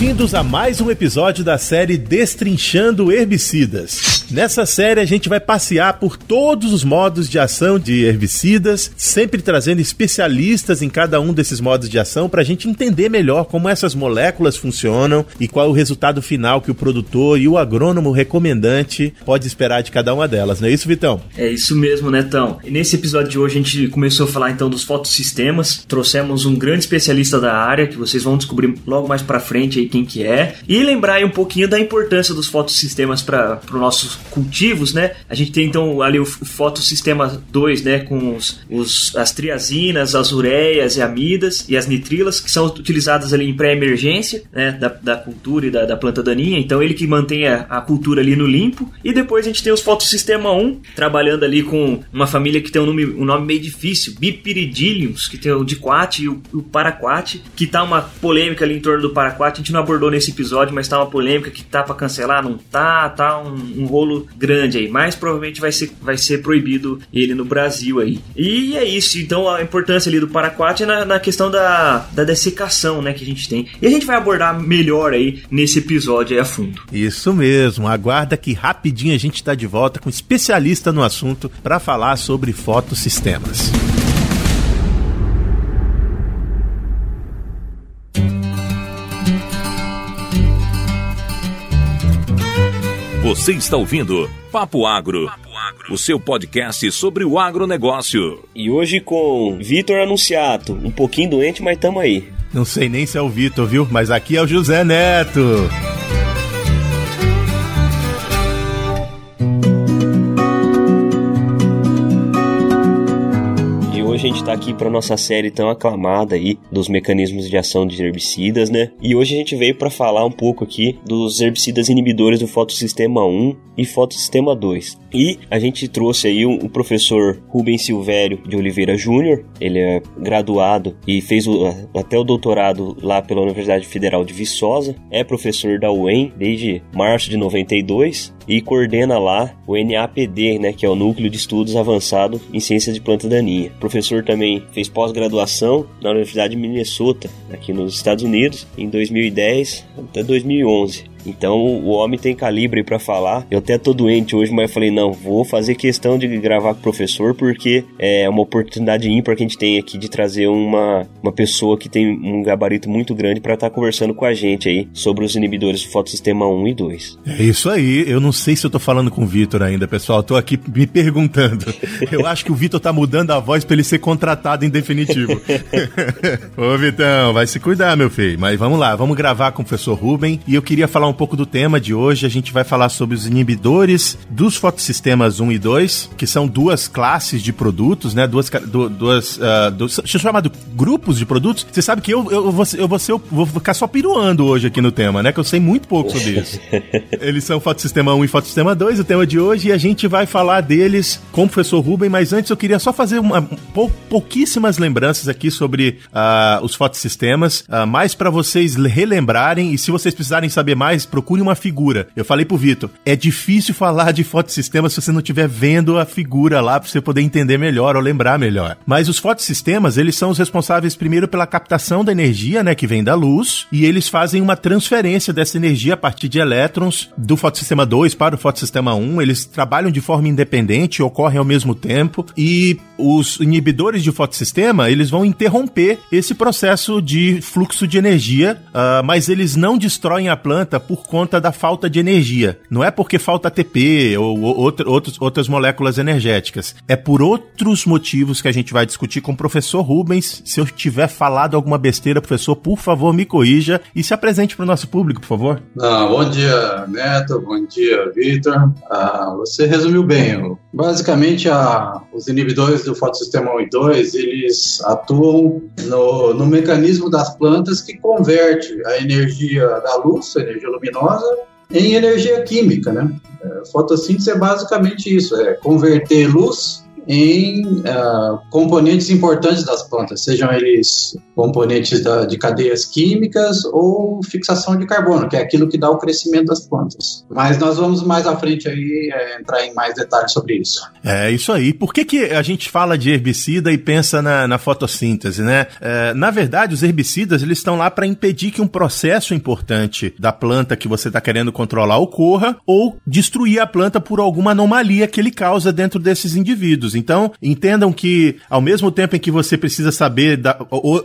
Bem-vindos a mais um episódio da série Destrinchando Herbicidas. Nessa série a gente vai passear por todos os modos de ação de herbicidas, sempre trazendo especialistas em cada um desses modos de ação para a gente entender melhor como essas moléculas funcionam e qual é o resultado final que o produtor e o agrônomo recomendante pode esperar de cada uma delas, não é isso, Vitão? É isso mesmo, Netão. E nesse episódio de hoje a gente começou a falar então dos fotossistemas, trouxemos um grande especialista da área que vocês vão descobrir logo mais para frente aí quem que é e lembrar aí um pouquinho da importância dos fotossistemas para os nossos cultivos, né? A gente tem então ali o fotossistema 2, né, com os, os, as triazinas, as ureias e amidas e as nitrilas que são utilizadas ali em pré-emergência, né, da, da cultura e da, da, planta daninha. Então ele que mantém a, a, cultura ali no limpo. E depois a gente tem os fotossistema 1, trabalhando ali com uma família que tem um nome, um nome meio difícil, Bipiridilliums, que tem o diquat e o, o paraquat, que tá uma polêmica ali em torno do paraquat. A gente não abordou nesse episódio, mas tá uma polêmica que tá para cancelar, não tá, tá um, um rolo grande aí, mas provavelmente vai ser, vai ser proibido ele no Brasil aí. E é isso, então a importância ali do paraquat é na, na questão da, da dessecação, né, que a gente tem. E a gente vai abordar melhor aí nesse episódio aí a fundo. Isso mesmo, aguarda que rapidinho a gente está de volta com um especialista no assunto para falar sobre fotossistemas. Você está ouvindo Papo Agro, Papo Agro, o seu podcast sobre o agronegócio. E hoje com Vitor Anunciato, um pouquinho doente, mas tamo aí. Não sei nem se é o Vitor, viu? Mas aqui é o José Neto. a gente está aqui para nossa série tão aclamada aí dos mecanismos de ação de herbicidas, né? E hoje a gente veio para falar um pouco aqui dos herbicidas inibidores do fotossistema 1 e fotossistema 2. E a gente trouxe aí o, professor Rubens Silvério de Oliveira Júnior, ele é graduado e fez o, até o doutorado lá pela Universidade Federal de Viçosa, é professor da UEM desde março de 92 e coordena lá o NAPD, né, que é o Núcleo de Estudos Avançado em Ciência de Planta Daninha. Professor também fez pós-graduação na Universidade de Minnesota, aqui nos Estados Unidos, em 2010 até 2011. Então o homem tem calibre para falar. Eu até tô doente hoje, mas eu falei, não, vou fazer questão de gravar com o professor, porque é uma oportunidade ímpar que a gente tem aqui de trazer uma, uma pessoa que tem um gabarito muito grande para estar tá conversando com a gente aí sobre os inibidores do fotossistema 1 e 2. É isso aí. Eu não sei se eu tô falando com o Vitor ainda, pessoal. Eu tô aqui me perguntando. Eu acho que o Vitor tá mudando a voz para ele ser contratado em definitivo. Ô, Vitão, vai se cuidar, meu filho. Mas vamos lá, vamos gravar com o professor Ruben. E eu queria falar um pouco do tema de hoje. A gente vai falar sobre os inibidores dos fotossistemas 1 e 2, que são duas classes de produtos, né? Duas, duas, uh, duas deixa eu chamar de grupos de produtos. Você sabe que eu, eu, vou, eu, vou, ser, eu vou ficar só piruando hoje aqui no tema, né? Que eu sei muito pouco sobre isso. Eles são fotossistema 1 e fotossistema 2, o tema de hoje, e a gente vai falar deles com o professor Ruben, mas antes eu queria só fazer uma, pou, pouquíssimas lembranças aqui sobre uh, os fotossistemas, uh, mais para vocês relembrarem, e se vocês precisarem saber mais, mais, procure uma figura. Eu falei pro Vitor, é difícil falar de fotossistema se você não estiver vendo a figura lá para você poder entender melhor ou lembrar melhor. Mas os fotossistemas, eles são os responsáveis primeiro pela captação da energia, né, que vem da luz, e eles fazem uma transferência dessa energia a partir de elétrons do fotossistema 2 para o fotossistema 1. Eles trabalham de forma independente, ocorrem ao mesmo tempo, e os inibidores de fotossistema, eles vão interromper esse processo de fluxo de energia, uh, mas eles não destroem a planta por conta da falta de energia. Não é porque falta ATP ou, ou outra, outros, outras moléculas energéticas. É por outros motivos que a gente vai discutir com o professor Rubens. Se eu tiver falado alguma besteira, professor, por favor, me corrija e se apresente para o nosso público, por favor. Ah, bom dia, Neto. Bom dia, Vitor. Ah, você resumiu bem. Basicamente, a, os inibidores do fotossistema 1 e 2, eles atuam no, no mecanismo das plantas que converte a energia da luz, a energia luminosa em energia química, né? É, fotossíntese é basicamente isso, é converter luz em uh, componentes importantes das plantas, sejam eles componentes da, de cadeias químicas ou fixação de carbono, que é aquilo que dá o crescimento das plantas. Mas nós vamos mais à frente aí é, entrar em mais detalhes sobre isso. É isso aí. Por que, que a gente fala de herbicida e pensa na, na fotossíntese, né? É, na verdade, os herbicidas eles estão lá para impedir que um processo importante da planta que você está querendo controlar ocorra ou destruir a planta por alguma anomalia que ele causa dentro desses indivíduos. Então, entendam que ao mesmo tempo em que você precisa saber da,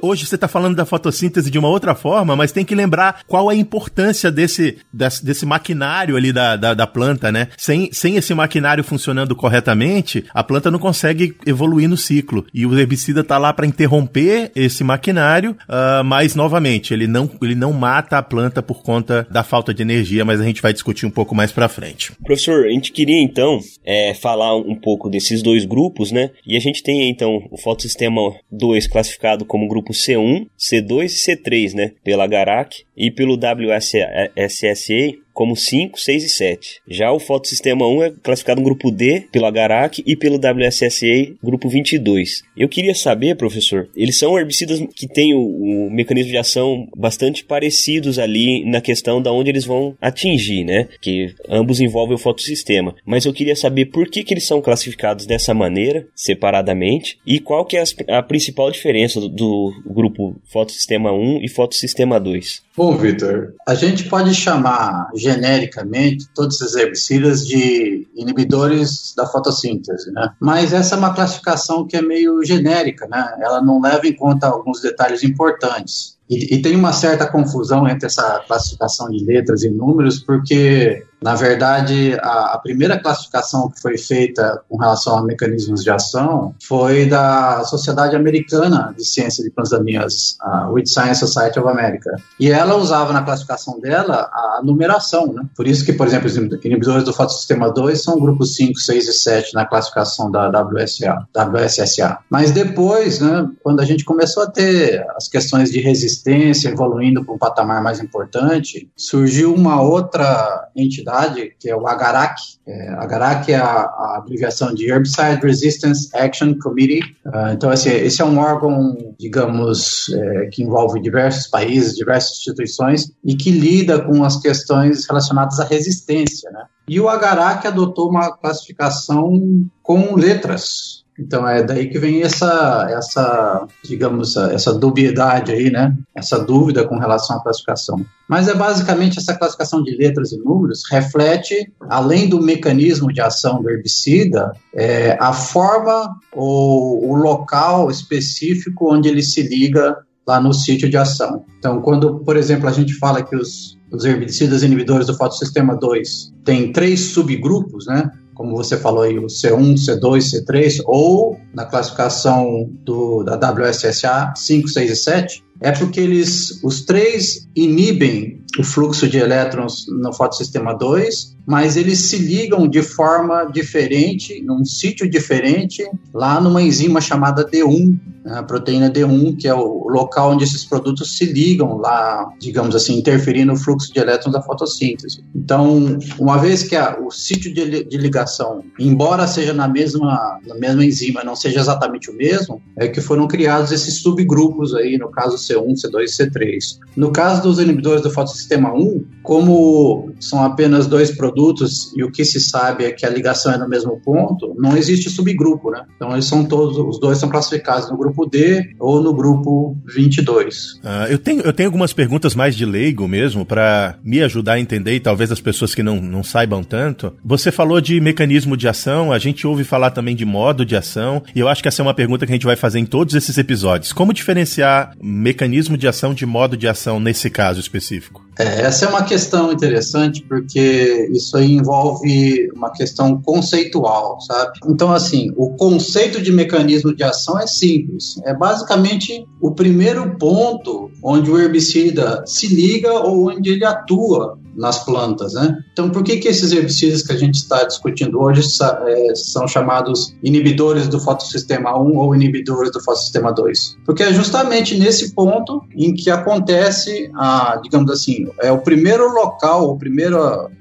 hoje você está falando da fotossíntese de uma outra forma, mas tem que lembrar qual a importância desse, desse, desse maquinário ali da, da, da, planta, né? Sem, sem esse maquinário funcionando corretamente, a planta não consegue evoluir no ciclo. E o herbicida está lá para interromper esse maquinário, uh, mas novamente, ele não, ele não mata a planta por conta da falta de energia, mas a gente vai discutir um pouco mais para frente. Professor, a gente queria então é, falar um pouco desses dois grupos, né? E a gente tem então o fotossistema 2 classificado como grupo C1, C2 e C3, né? Pela Garak e pelo WSSA como 5, 6 e 7. Já o fotossistema 1 é classificado no grupo D pelo Agarac e pelo WSSA grupo 22. Eu queria saber, professor, eles são herbicidas que têm o, o mecanismo de ação bastante parecidos ali na questão da onde eles vão atingir, né? Que ambos envolvem o fotossistema. Mas eu queria saber por que, que eles são classificados dessa maneira, separadamente, e qual que é a, a principal diferença do, do grupo fotossistema 1 e fotossistema 2. Bom, Vitor, a gente pode chamar genericamente todos esses herbicidas de inibidores da fotossíntese, né? Mas essa é uma classificação que é meio genérica, né? Ela não leva em conta alguns detalhes importantes. E, e, tem uma certa confusão entre essa classificação de letras e números, porque, na verdade, a, a, primeira classificação que foi feita com relação a mecanismos de ação foi da Sociedade Americana de Ciência de Daninhas, a With Science Society of America. E ela usava na classificação dela a numeração, né? Por isso que, por exemplo, os inibidores do fotossistema 2 são grupos 5, 6 e 7 na classificação da WSA, WSSA. Mas depois, né, quando a gente começou a ter as questões de resistência, evoluindo para um patamar mais importante, surgiu uma outra entidade, que é o AGARAC. É, AGARAC é a, a, abreviação de Herbicide Resistance Action Committee. Uh, então, esse, esse, é um órgão, digamos, é, que envolve diversos países, diversas instituições e que lida com as questões relacionadas à resistência, né? E o Agarac adotou uma classificação com letras, então é daí que vem essa, essa digamos, essa, dubiedade aí, né? Essa dúvida com relação à classificação. Mas é basicamente essa classificação de letras e números reflete, além do mecanismo de ação do herbicida, é, a forma ou o local específico onde ele se liga lá no sítio de ação. Então, quando, por exemplo, a gente fala que os, os herbicidas inibidores do fotossistema 2 têm três subgrupos, né? Como você falou aí, o C1, C2, C3, ou na classificação do, da WSSA 5, 6 e 7, é porque eles, os três inibem o fluxo de elétrons no fotossistema 2 mas eles se ligam de forma diferente, num sítio diferente, lá numa enzima chamada D1, né, a proteína D1, que é o local onde esses produtos se ligam lá, digamos assim, interferindo no fluxo de elétrons da fotossíntese. Então, uma vez que a, o sítio de, de, ligação, embora seja na mesma, na mesma enzima, não seja exatamente o mesmo, é que foram criados esses subgrupos aí, no caso C1, C2 e C3. No caso dos inibidores do fotossistema 1, como são apenas dois produtos, e o que se sabe é que a ligação é no mesmo ponto, não existe subgrupo, né? Então eles são todos, os dois são classificados no grupo D ou no grupo 22. Uh, eu, tenho, eu tenho algumas perguntas mais de leigo mesmo para me ajudar a entender e talvez as pessoas que não, não saibam tanto. Você falou de mecanismo de ação, a gente ouve falar também de modo de ação e eu acho que essa é uma pergunta que a gente vai fazer em todos esses episódios. Como diferenciar mecanismo de ação de modo de ação nesse caso específico? É, essa é uma questão interessante porque isso aí envolve uma questão conceitual, sabe? Então, assim, o conceito de mecanismo de ação é simples. É basicamente o primeiro ponto onde o herbicida se liga ou onde ele atua nas plantas, né? Então, por que, que esses herbicidas que a gente está discutindo hoje é, são chamados inibidores do fotossistema 1 ou inibidores do fotossistema 2? Porque é justamente nesse ponto em que acontece, a, digamos assim, é o primeiro local, o primeiro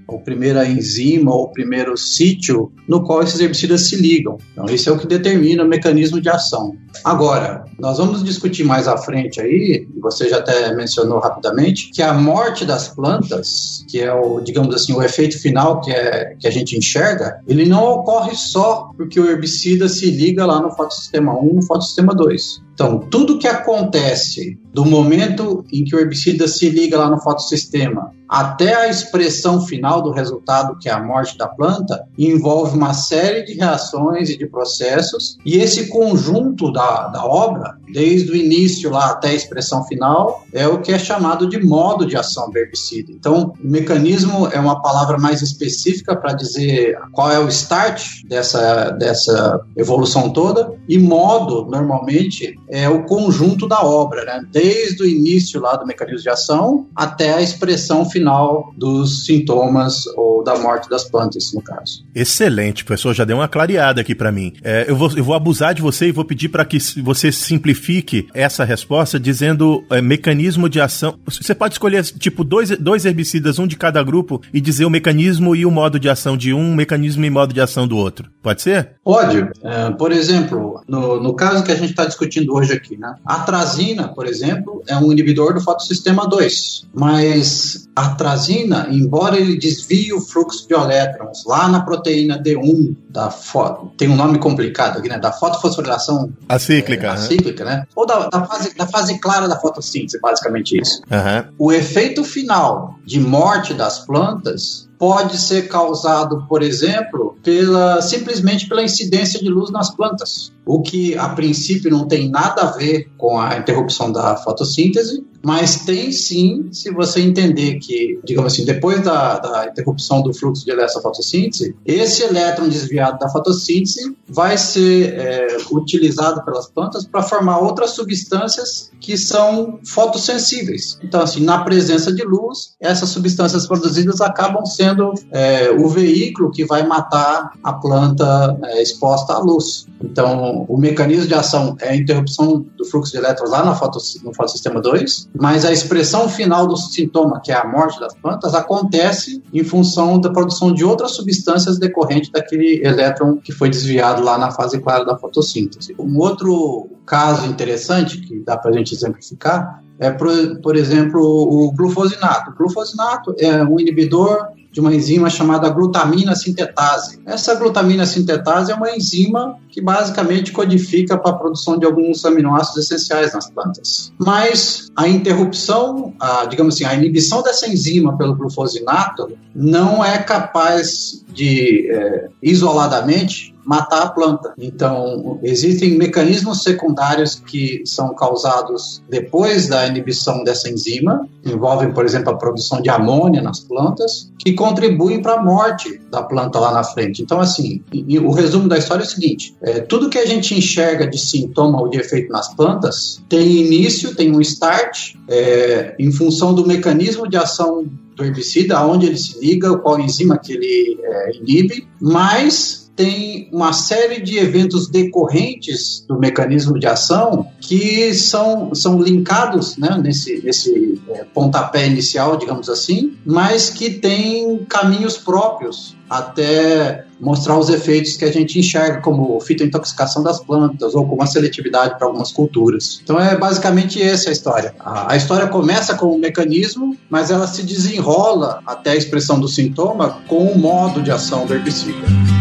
ou primeira enzima ou primeiro sítio no qual esses herbicidas se ligam. Então, esse é o que determina o mecanismo de ação. Agora, nós vamos discutir mais à frente aí, você já até mencionou rapidamente, que a morte das plantas, que é o, digamos assim, o efeito final que, é, que a gente enxerga, ele não ocorre só porque o herbicida se liga lá no fotossistema 1 no fotossistema 2. Então, tudo que acontece do momento em que o herbicida se liga lá no fotossistema até a expressão final do resultado, que é a morte da planta, envolve uma série de reações e de processos, e esse conjunto da, da obra, desde o início lá até a expressão final, é o que é chamado de modo de ação do herbicida. Então, mecanismo é uma palavra mais específica para dizer qual é o start dessa, dessa evolução toda, e modo, normalmente, é o conjunto da obra, né? desde o início lá do mecanismo de ação até a expressão final dos sintomas ou da morte das plantas, no caso. Excelente, professor, já deu uma clareada aqui para mim. É, eu, vou, eu vou abusar de você e vou pedir para que você simplifique essa resposta dizendo é, mecanismo de ação. Você pode escolher tipo dois, dois herbicidas, um de cada grupo, e dizer o mecanismo e o modo de ação de um, mecanismo e modo de ação do outro. Pode ser? Pode. É, por exemplo, no, no caso que a gente está discutindo hoje aqui, né? A trazina, por exemplo, é um inibidor do fotossistema 2, mas a trazina, embora ele desvie o fluxo de elétrons lá na proteína D1 da foto, tem um nome complicado aqui, né? Da fotofosforilação acíclica, é, acíclica, né? Ou da, da, fase, da fase clara da fotossíntese, basicamente isso. Uhum. O efeito final de morte das plantas pode ser causado, por exemplo, pela simplesmente pela incidência de luz nas plantas, o que a princípio não tem nada a ver com a interrupção da fotossíntese, mas tem sim, se você entender que, digamos assim, depois da, da interrupção do fluxo de elétrons da fotossíntese, esse elétron desviado da fotossíntese vai ser é, utilizado pelas plantas para formar outras substâncias que são fotossensíveis. Então, assim, na presença de luz, essas substâncias produzidas acabam sendo é, o veículo que vai matar a planta é, exposta à luz. Então, o mecanismo de ação é a interrupção do fluxo de elétrons lá no, no fotossistema 2, mas a expressão final do sintoma, que é a morte das plantas, acontece em função da produção de outras substâncias decorrente daquele elétron que foi desviado lá na fase clara da fotossíntese. Um outro caso interessante que dá para a gente exemplificar é, por, por exemplo, o glufosinato. O glufosinato é um inibidor de uma enzima chamada glutamina sintetase. Essa glutamina sintetase é uma enzima que basicamente codifica para a produção de alguns aminoácidos essenciais nas plantas. Mas a interrupção, a, digamos assim, a inibição dessa enzima pelo glufosinato não é capaz de, é, isoladamente, matar a planta. Então, existem mecanismos secundários que são causados depois da inibição dessa enzima, envolvem, por exemplo, a produção de amônia nas plantas, que contribuem para a morte da planta lá na frente. Então, assim, o resumo da história é o seguinte: é, tudo que a gente enxerga de sintoma ou de efeito nas plantas tem início, tem um start, é, em função do mecanismo de ação do herbicida, aonde ele se liga, qual enzima que ele é, inibe, mas tem uma série de eventos decorrentes do mecanismo de ação que são, são linkados né, nesse, nesse é, pontapé inicial, digamos assim, mas que têm caminhos próprios até mostrar os efeitos que a gente enxerga como fitointoxicação das plantas ou como a seletividade para algumas culturas. Então é basicamente essa a história. A, a história começa com o mecanismo, mas ela se desenrola até a expressão do sintoma com o modo de ação do herbicida.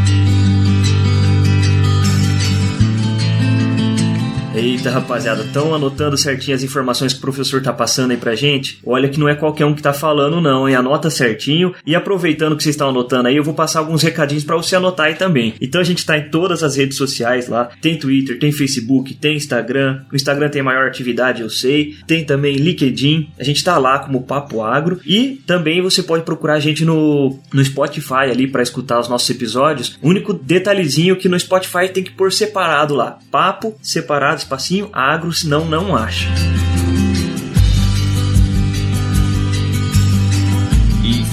Eita, rapaziada, estão anotando certinho as informações que o professor tá passando aí pra gente? Olha que não é qualquer um que tá falando, não, hein? Anota certinho. E aproveitando que vocês estão anotando aí, eu vou passar alguns recadinhos para você anotar aí também. Então a gente tá em todas as redes sociais lá: tem Twitter, tem Facebook, tem Instagram. O Instagram tem maior atividade, eu sei. Tem também LinkedIn. A gente tá lá como Papo Agro. E também você pode procurar a gente no, no Spotify ali para escutar os nossos episódios. O único detalhezinho que no Spotify tem que pôr separado lá: papo separado espacinho agro, senão não acha.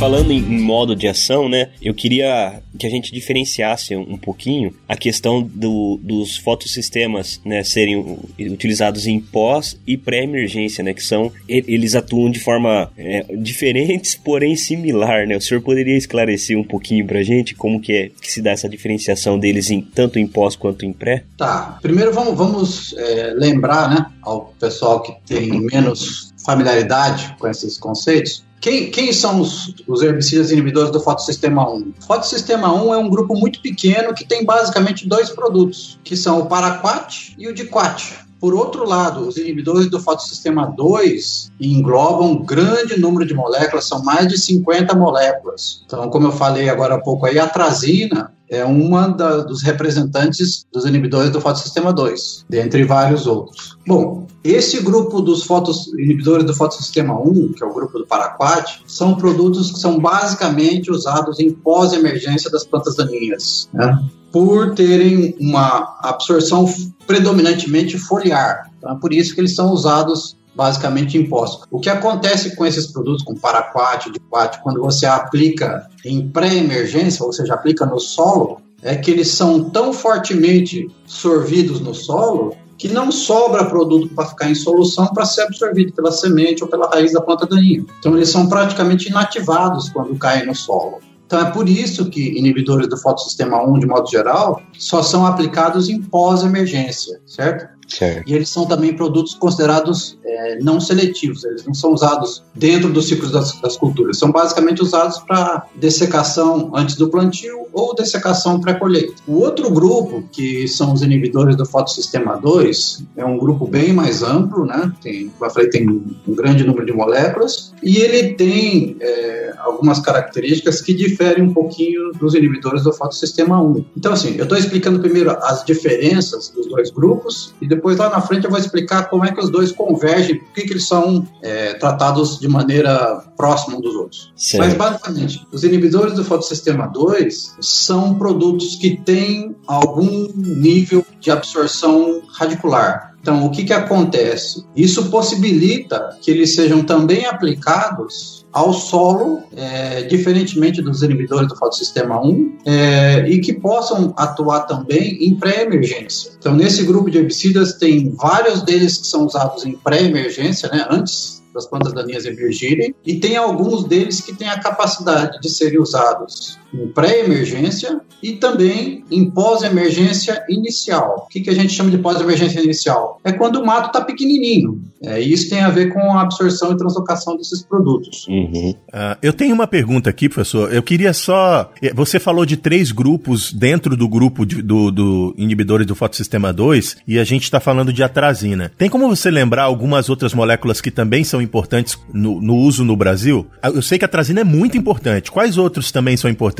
Falando em, modo de ação, né? Eu queria que a gente diferenciasse um, pouquinho a questão do, dos fotossistemas, né, serem utilizados em pós e pré-emergência, né, que são eles atuam de forma é, diferentes, porém similar, né? O senhor poderia esclarecer um pouquinho pra gente como que é que se dá essa diferenciação deles em tanto em pós quanto em pré? Tá. Primeiro vamos, vamos é, lembrar, né, ao pessoal que tem menos familiaridade com esses conceitos, quem, quem, são os, os, herbicidas inibidores do fotossistema 1? O fotossistema 1 é um grupo muito pequeno que tem basicamente dois produtos, que são o paraquat e o diquat. Por outro lado, os inibidores do fotossistema 2 englobam um grande número de moléculas, são mais de 50 moléculas. Então, como eu falei agora há pouco aí, a trazina é uma da, dos representantes dos inibidores do fotossistema 2, dentre vários outros. Bom, esse grupo dos fotos, inibidores do fotossistema 1, que é o grupo do Paraquat, são produtos que são basicamente usados em pós-emergência das plantas daninhas, né? por terem uma absorção predominantemente foliar. Então, é por isso que eles são usados basicamente impostos. O que acontece com esses produtos, com paraquat, diquat, quando você aplica em pré-emergência, ou seja, aplica no solo, é que eles são tão fortemente sorvidos no solo que não sobra produto para ficar em solução para ser absorvido pela semente ou pela raiz da planta daninha. Então eles são praticamente inativados quando caem no solo. Então é por isso que inibidores do fotossistema 1, de modo geral, só são aplicados em pós-emergência, certo? Certo. E eles são também produtos considerados é, não seletivos, eles não são usados dentro dos ciclos das, das culturas, são basicamente usados para dessecação antes do plantio ou dessecação pré-colheita. O outro grupo, que são os inibidores do fotossistema 2, é um grupo bem mais amplo, né? tem, como eu falei, tem um grande número de moléculas, e ele tem é, algumas características que diferem um pouquinho dos inibidores do fotossistema 1. Então, assim, eu estou explicando primeiro as diferenças dos dois grupos e depois depois lá na frente eu vou explicar como é que os dois convergem, por que, eles são é, tratados de maneira próxima um dos outros. Certo. Mas basicamente, os inibidores do fotossistema 2 são produtos que têm algum nível de absorção radicular. Então, o que, que acontece? Isso possibilita que eles sejam também aplicados ao solo, é, diferentemente dos inibidores do fotossistema 1, é, e que possam atuar também em pré-emergência. Então, nesse grupo de herbicidas, tem vários deles que são usados em pré-emergência, né, antes das plantas daninhas emergirem, e tem alguns deles que têm a capacidade de serem usados em pré-emergência e também em pós-emergência inicial. O que, que a gente chama de pós-emergência inicial? É quando o mato está pequenininho. É, e isso tem a ver com a absorção e translocação desses produtos. Uhum. Uh, eu tenho uma pergunta aqui, professor. Eu queria só. Eh, você falou de três grupos dentro do grupo de, do, do inibidores do fotossistema 2 e a gente está falando de atrazina. Tem como você lembrar algumas outras moléculas que também são importantes no, no uso no Brasil? Ah, eu sei que a atrazina é muito importante. Quais outros também são importantes?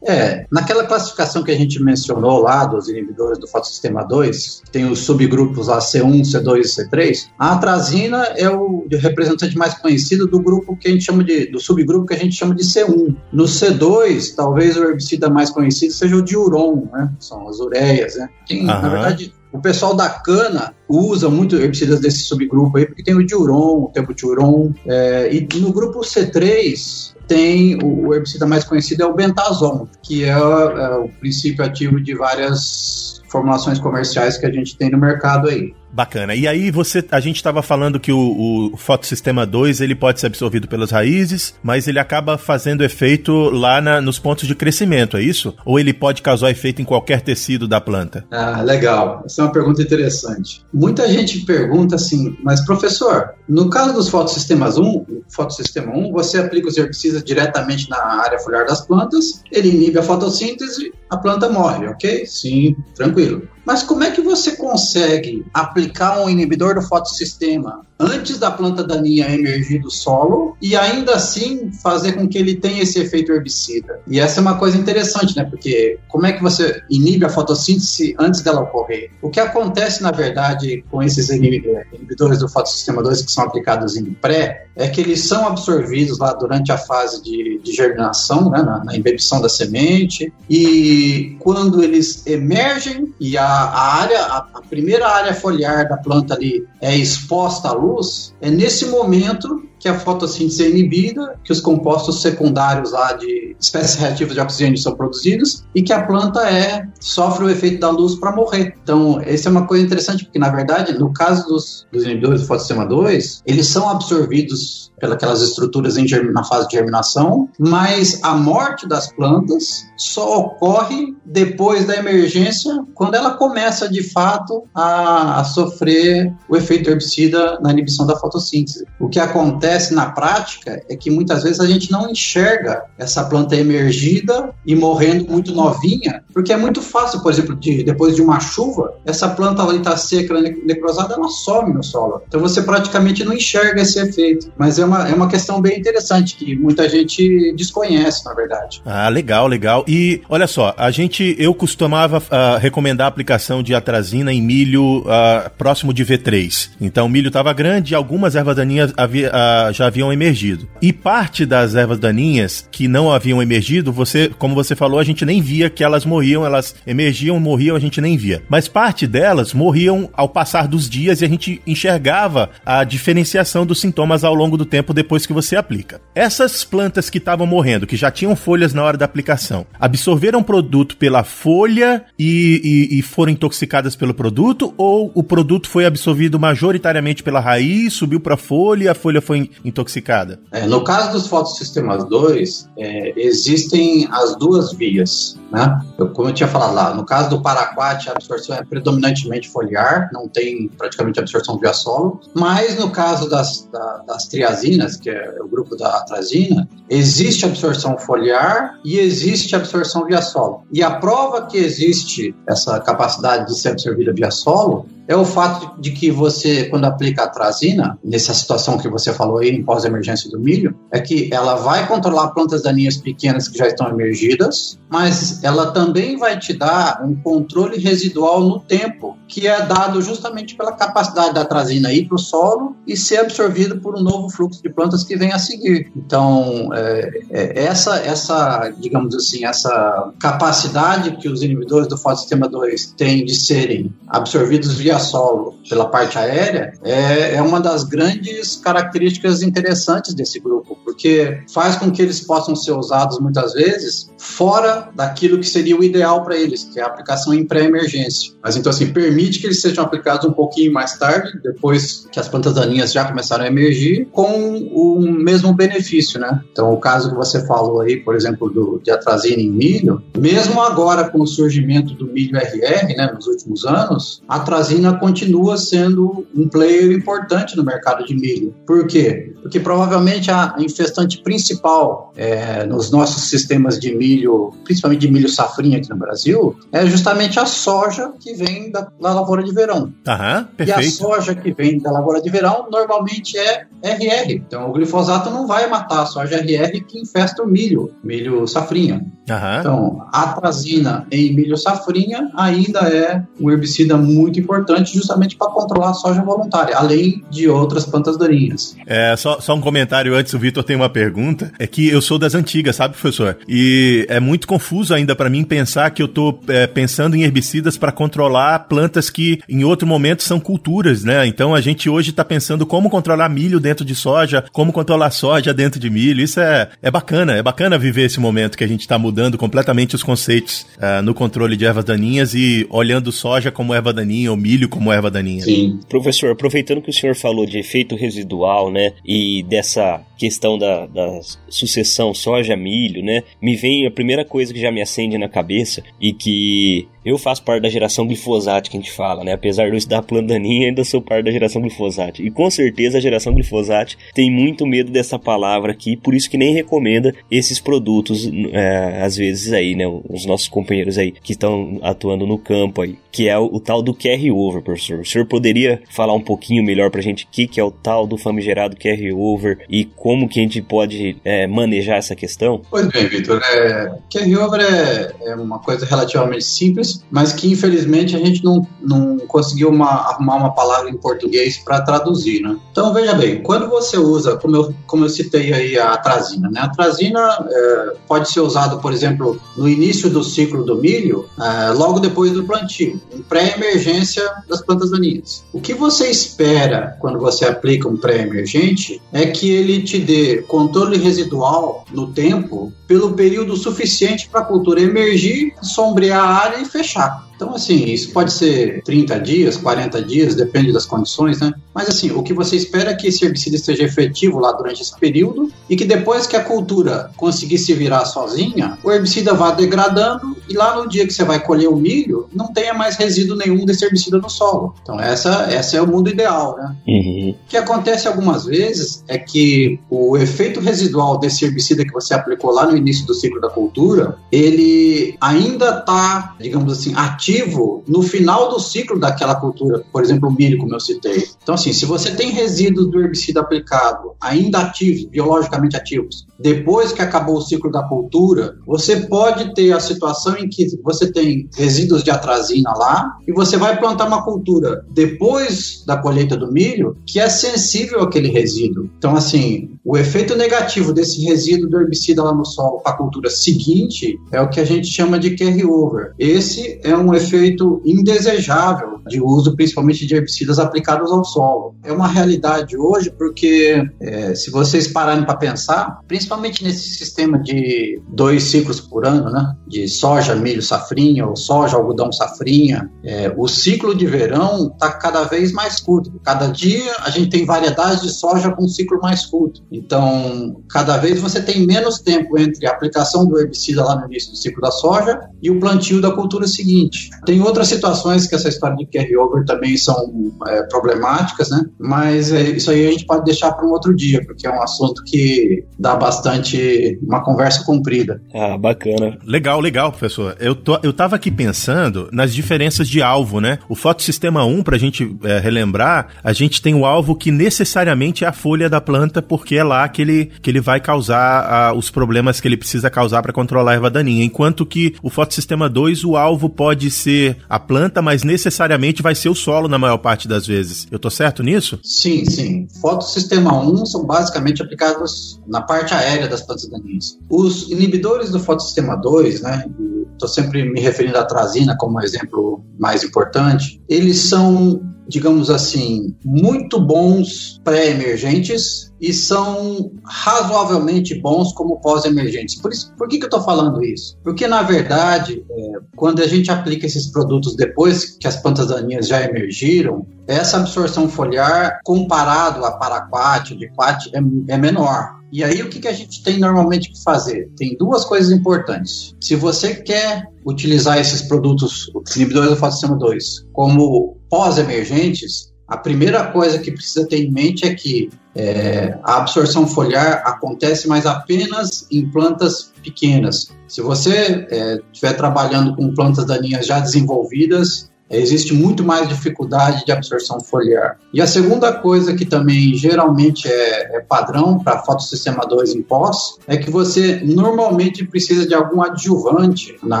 É, naquela classificação que a gente mencionou lá dos inibidores do fotossistema 2, tem os subgrupos lá C1, C2 e C3, a atrazina é o representante mais conhecido do grupo que a gente chama de, do subgrupo que a gente chama de C1. No C2, talvez o herbicida mais conhecido seja o diuron, né? São as ureias, né? Tem, na verdade, o pessoal da cana usa muito herbicidas desse subgrupo aí, porque tem o diuron, o tiuron, é, e no grupo C3 tem o herbicida mais conhecido é o bentazon, que é, é o princípio ativo de várias formulações comerciais que a gente tem no mercado aí. Bacana. E aí você, a gente estava falando que o, o fotossistema 2 ele pode ser absorvido pelas raízes, mas ele acaba fazendo efeito lá na, nos pontos de crescimento, é isso? Ou ele pode causar efeito em qualquer tecido da planta? Ah, legal. Essa é uma pergunta interessante. Muita gente pergunta assim, mas professor, no caso dos fotossistemas 1, fotossistema 1, você aplica os herbicidas diretamente na área foliar das plantas, ele inibe a fotossíntese, a planta morre, ok? Sim, tranquilo. Mas como é que você consegue aplicar um inibidor do fotossistema antes da planta daninha emergir do solo e ainda assim fazer com que ele tenha esse efeito herbicida? E essa é uma coisa interessante, né? Porque como é que você inibe a fotossíntese antes dela ocorrer? O que acontece, na verdade, com esses inibidores do fotossistema 2 que são aplicados em pré é que eles são absorvidos lá durante a fase de, de germinação, né? na, na embebição da semente, e quando eles emergem e a a, área, a, a, primeira área foliar da planta ali é exposta à luz, é nesse momento que a fotossíntese é inibida, que os compostos secundários lá de espécies reativas de oxigênio são produzidos e que a planta é sofre o efeito da luz para morrer. Então, essa é uma coisa interessante, porque na verdade, no caso dos, dos inibidores do fotossistema 2, eles são absorvidos pelas estruturas em, na fase de germinação, mas a morte das plantas só ocorre depois da emergência, quando ela começa de fato a, a, sofrer o efeito herbicida na inibição da fotossíntese. O que acontece na prática é que muitas vezes a gente não enxerga essa planta emergida e morrendo muito novinha, porque é muito fácil, por exemplo, de, depois de uma chuva, essa planta ali está seca, necrosada, ela some no solo. Então você praticamente não enxerga esse efeito. Mas é uma, é uma questão bem interessante que muita gente desconhece, na verdade. Ah, legal, legal. E olha só, a gente, eu costumava uh, recomendar a aplicação de atrazina em milho uh, próximo de V3. Então o milho estava grande e algumas ervas daninhas havia, uh, já haviam emergido. E parte das ervas daninhas que não haviam emergido, você, como você falou, a gente nem via que elas morriam, elas emergiam, morriam, a gente nem via. Mas parte delas morriam ao passar dos dias e a gente enxergava a diferenciação dos sintomas ao longo do tempo depois que você aplica. Essas plantas que estavam morrendo, que já tinham folhas na hora da aplicação, absorveram produto pela folha e, e, e foram intoxicadas pelo produto? Ou o produto foi absorvido majoritariamente pela raiz, subiu para a folha a folha foi intoxicada? É, no caso dos fotossistemas 2, é, existem as duas vias. Né? Eu, como eu tinha falado lá, no caso do paraquat, a absorção é predominantemente foliar, não tem praticamente absorção via solo, mas no caso das, da, das triazinas, que é o grupo da atrazina, existe absorção foliar e existe absorção via solo. E a prova que existe essa capacidade de ser absorvida via solo é o fato de que você, quando aplica a atrazina, nessa situação que você falou aí, em pós-emergência do milho, é que ela vai controlar plantas daninhas pequenas que já estão emergidas, mas ela também vai te dar um controle residual no tempo, que é dado justamente pela capacidade da atrazina ir para o solo e ser absorvido por um novo fluxo de plantas que vem a seguir. Então, é, é, essa, essa, digamos assim, essa capacidade que os inibidores do fotossistema 2 têm de serem absorvidos via solo pela parte aérea é, é uma das grandes características interessantes desse grupo, porque faz com que eles possam ser usados muitas vezes fora daquilo que seria o ideal para eles, que é a aplicação em pré-emergência. Mas então, assim, permite que eles sejam aplicados um pouquinho mais tarde, depois que as plantas daninhas já começaram a emergir, com o mesmo benefício, né? Então, o caso que você falou aí, por exemplo, do, de atrazina em milho, mesmo agora com o surgimento do milho RR, né, nos últimos anos, a atrazina continua sendo um player importante no mercado de milho. Por quê? Porque provavelmente a infestante principal é, nos nossos sistemas de milho, principalmente de milho safrinha aqui no Brasil, é justamente a soja que vem da, da lavoura de verão. Aham, perfeito. E a soja que vem da lavoura de verão normalmente é RR. Então o glifosato não vai matar a soja RR que infesta o milho, milho safrinha. Aham. Então a atrazina em milho safrinha ainda é um herbicida muito importante justamente para controlar a soja voluntária, além de outras plantas daninhas. É, só, só um comentário antes, o Vitor tem uma pergunta. É que eu sou das antigas, sabe, professor? E é muito confuso ainda para mim pensar que eu tô é, pensando em herbicidas para controlar plantas que em outro momento são culturas, né? Então a gente hoje está pensando como controlar milho dentro de soja, como controlar soja dentro de milho. Isso é, é bacana, é bacana viver esse momento que a gente está mudando completamente os conceitos uh, no controle de ervas daninhas e olhando soja como erva daninha ou milho como erva daninha. Sim. Professor, aproveitando que o senhor falou de efeito residual, né, e dessa questão da, da sucessão soja-milho, né, me vem a primeira coisa que já me acende na cabeça e que eu faço parte da geração glifosato que a gente fala, né? Apesar de eu estudar planta daninha, ainda sou parte da geração glifosato. E com certeza a geração glifosato tem muito medo dessa palavra aqui, por isso que nem recomenda esses produtos, é, às vezes aí, né? Os nossos companheiros aí que estão atuando no campo aí, que é o, o tal do carry-over, professor. O senhor poderia falar um pouquinho melhor pra gente o que, que é o tal do famigerado carry-over e como que a gente pode é, manejar essa questão? Pois bem, Vitor. É, carry-over é, é uma coisa relativamente simples mas que infelizmente a gente não, não conseguiu uma, arrumar uma palavra em português para traduzir, né? Então veja bem, quando você usa, como eu, como eu citei aí a atrazina, né? A atrazina é, pode ser usado, por exemplo, no início do ciclo do milho, é, logo depois do plantio, em pré-emergência das plantas daninhas. O que você espera quando você aplica um pré-emergente é que ele te dê controle residual no tempo pelo período suficiente para a cultura emergir, sombrear a área e fechar. Então, assim, isso pode ser 30 dias, 40 dias, depende das condições, né? Mas, assim, o que você espera é que esse herbicida esteja efetivo lá durante esse período e que depois que a cultura conseguir se virar sozinha, o herbicida vá degradando e lá no dia que você vai colher o milho, não tenha mais resíduo nenhum desse herbicida no solo. Então, essa, essa é o mundo ideal, né? Uhum. O que acontece algumas vezes é que o efeito residual desse herbicida que você aplicou lá no início do ciclo da cultura, ele ainda está, digamos assim, ativo no final do ciclo daquela cultura, por exemplo, o milho, como eu citei. Então, assim, se você tem resíduos do herbicida aplicado ainda ativos, biologicamente ativos, depois que acabou o ciclo da cultura, você pode ter a situação em que você tem resíduos de atrazina lá e você vai plantar uma cultura depois da colheita do milho que é sensível àquele resíduo. Então, assim, o efeito negativo desse resíduo do herbicida lá no solo para a cultura seguinte é o que a gente chama de carry-over. Esse é um efeito indesejável de uso, principalmente de herbicidas aplicados ao solo. É uma realidade hoje porque, é, se vocês pararem para pensar, principalmente nesse sistema de dois ciclos por ano, né, de soja, milho, safrinha, ou soja, algodão, safrinha, é, o ciclo de verão está cada vez mais curto. Cada dia a gente tem variedades de soja com um ciclo mais curto. Então, cada vez você tem menos tempo entre a aplicação do herbicida lá no início do ciclo da soja e o plantio da cultura seguinte. Tem outras situações que essa história de carryover também são é, problemáticas, né? Mas é, isso aí a gente pode deixar para um outro dia, porque é um assunto que dá bastante uma conversa comprida. Ah, bacana. Legal, legal, professor. Eu, tô, eu tava aqui pensando nas diferenças de alvo, né? O fotossistema 1, para a gente é, relembrar, a gente tem o alvo que necessariamente é a folha da planta, porque é lá que ele, que ele vai causar os problemas que ele precisa causar para controlar a erva daninha. Enquanto que o fotossistema 2, o alvo pode ser a planta, mas necessariamente vai ser o solo na maior parte das vezes. Eu tô certo nisso? Sim, sim. Fotossistema 1 são basicamente aplicados na parte aérea das plantas daninhas. Os inibidores do fotossistema 2, né, estou sempre me referindo à trazina como exemplo mais importante, eles são digamos assim, muito bons pré-emergentes e são razoavelmente bons como pós-emergentes. Por, isso, por que, que eu estou falando isso? Porque, na verdade, é, quando a gente aplica esses produtos depois que as plantas daninhas já emergiram, essa absorção foliar, comparado a paraquat, de quat, é, é menor. E aí, o que, que a gente tem normalmente que fazer? Tem duas coisas importantes. Se você quer utilizar esses produtos, inibidores do fotossistema 2, como pós-emergentes, a primeira coisa que precisa ter em mente é que é, a absorção foliar acontece, mas apenas em plantas pequenas. Se você é, estiver trabalhando com plantas daninhas já desenvolvidas, existe muito mais dificuldade de absorção foliar. E a segunda coisa que também geralmente é, é padrão para fotossistema 2 em pós é que você normalmente precisa de algum adjuvante na